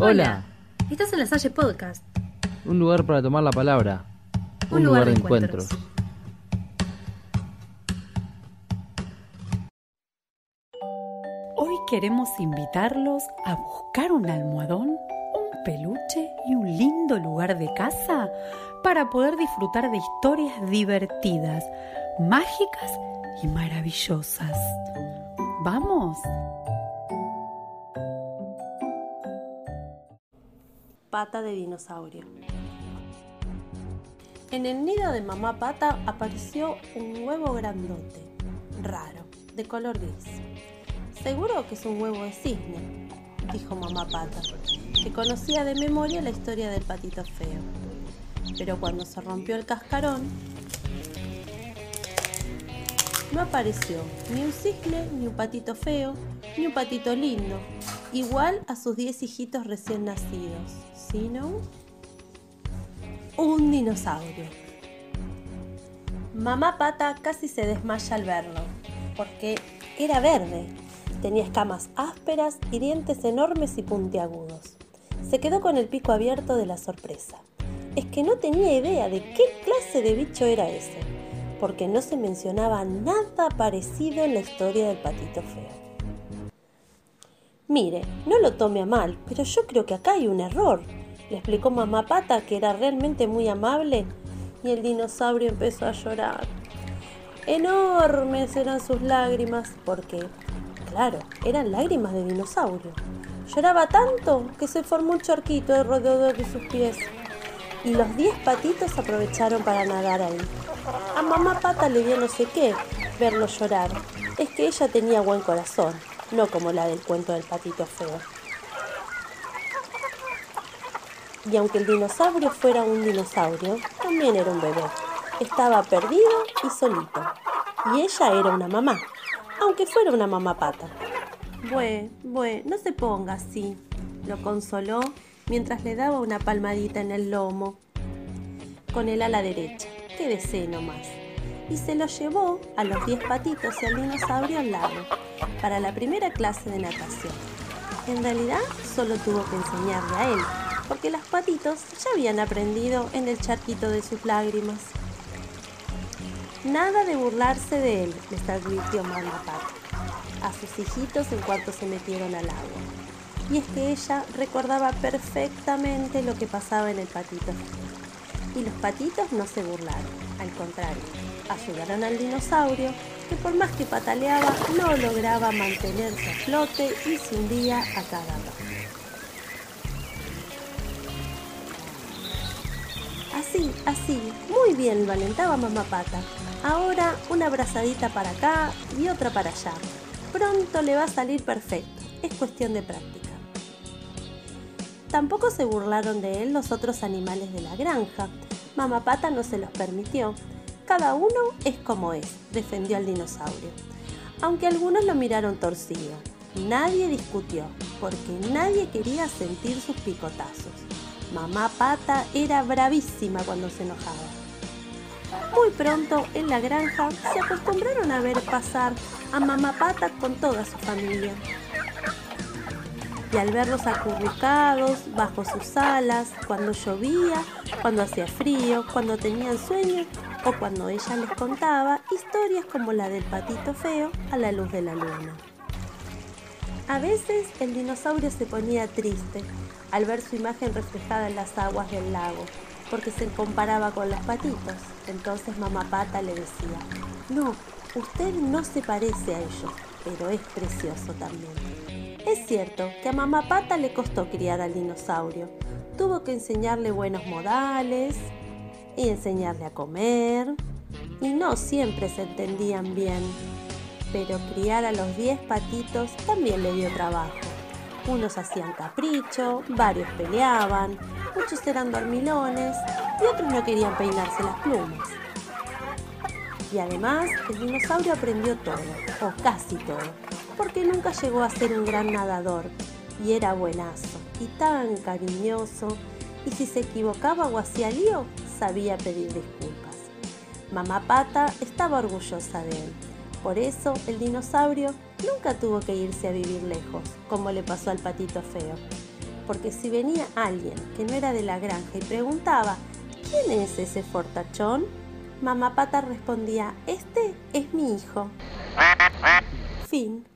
Hola. Estás en la Salle Podcast. Un lugar para tomar la palabra. Un, lugar, de encuentros. Hoy queremos invitarlos a buscar un almohadón, un peluche y un lindo lugar de casa para poder disfrutar de historias divertidas, mágicas y maravillosas. ¿Vamos? Pata de dinosaurio. En el nido de mamá pata apareció un huevo grandote, raro, de color gris. Seguro que es un huevo de cisne, dijo mamá pata, que conocía de memoria la historia del patito feo. Pero cuando se rompió el cascarón, no apareció ni un cisne, ni un patito feo, ni un patito lindo, igual a sus diez hijitos recién nacidos, sino un dinosaurio. Mamá Pata casi se desmaya al verlo, porque era verde, tenía escamas ásperas y dientes enormes y puntiagudos. Se quedó con el pico abierto de la sorpresa. Es que no tenía idea de qué clase de bicho era ese, porque no se mencionaba nada parecido en la historia del patito feo. Mire, no lo tome a mal, pero yo creo que acá hay un error, le explicó mamá Pata, que era realmente muy amable, y el dinosaurio empezó a llorar. Enormes eran sus lágrimas, porque, claro, eran lágrimas de dinosaurio. Lloraba tanto que se formó un charquito alrededor de sus pies. Y los diez patitos aprovecharon para nadar ahí. A mamá Pata le dio no sé qué verlo llorar. Es que ella tenía buen corazón no como la del cuento del patito feo. Y aunque el dinosaurio fuera un dinosaurio, también era un bebé. Estaba perdido y solito. Y ella era una mamá, aunque fuera una mamá pata. Bue, bue, no se ponga así, lo consoló mientras le daba una palmadita en el lomo con el ala derecha. Quédese nomás y se lo llevó a los diez patitos y al dinosaurio al lago para la primera clase de natación. En realidad solo tuvo que enseñarle a él, porque los patitos ya habían aprendido en el charquito de sus lágrimas. Nada de burlarse de él, les advirtió Mamá Pata a sus hijitos en cuanto se metieron al agua. Y es que ella recordaba perfectamente lo que pasaba en el patito. Y los patitos no se burlaron, al contrario, ayudaron al dinosaurio, que por más que pataleaba no lograba mantenerse a flote y se hundía a cada rato. Así, así, muy bien lo alentaba mamá pata. Ahora una abrazadita para acá y otra para allá. Pronto le va a salir perfecto, es cuestión de práctica. Tampoco se burlaron de él los otros animales de la granja. Mamá Pata no se los permitió, cada uno es como es, defendió al dinosaurio. Aunque algunos lo miraron torcido. Nadie discutió, porque nadie quería sentir sus picotazos. Mamá Pata era bravísima cuando se enojaba. Muy pronto en la granja se acostumbraron a ver pasar a Mamá Pata con toda su familia. Y al verlos acurrucados bajo sus alas, cuando llovía, cuando hacía frío, cuando tenían sueño, o cuando ella les contaba historias como la del patito feo a la luz de la luna. A veces el dinosaurio se ponía triste al ver su imagen reflejada en las aguas del lago, porque se comparaba con los patitos. Entonces mamá pata le decía, no, usted no se parece a ellos, pero es precioso también. Es cierto que a mamá pata le costó criar al dinosaurio. Tuvo que enseñarle buenos modales, y enseñarle a comer. Y no siempre se entendían bien, pero criar a los diez patitos también le dio trabajo. Unos hacían capricho, varios peleaban, muchos eran dormilones y otros no querían peinarse las plumas. Y además el dinosaurio aprendió todo, o casi todo, porque nunca llegó a ser un gran nadador y era buenazo y tan cariñoso y si se equivocaba o hacía lío, sabía pedir disculpas. Mamá Pata estaba orgullosa de él. Por eso el dinosaurio nunca tuvo que irse a vivir lejos, como le pasó al patito feo. porque si venía alguien que no era de la granja y preguntaba, ¿quién es ese fortachón? Mamá Pata respondía, este es mi hijo. Fin.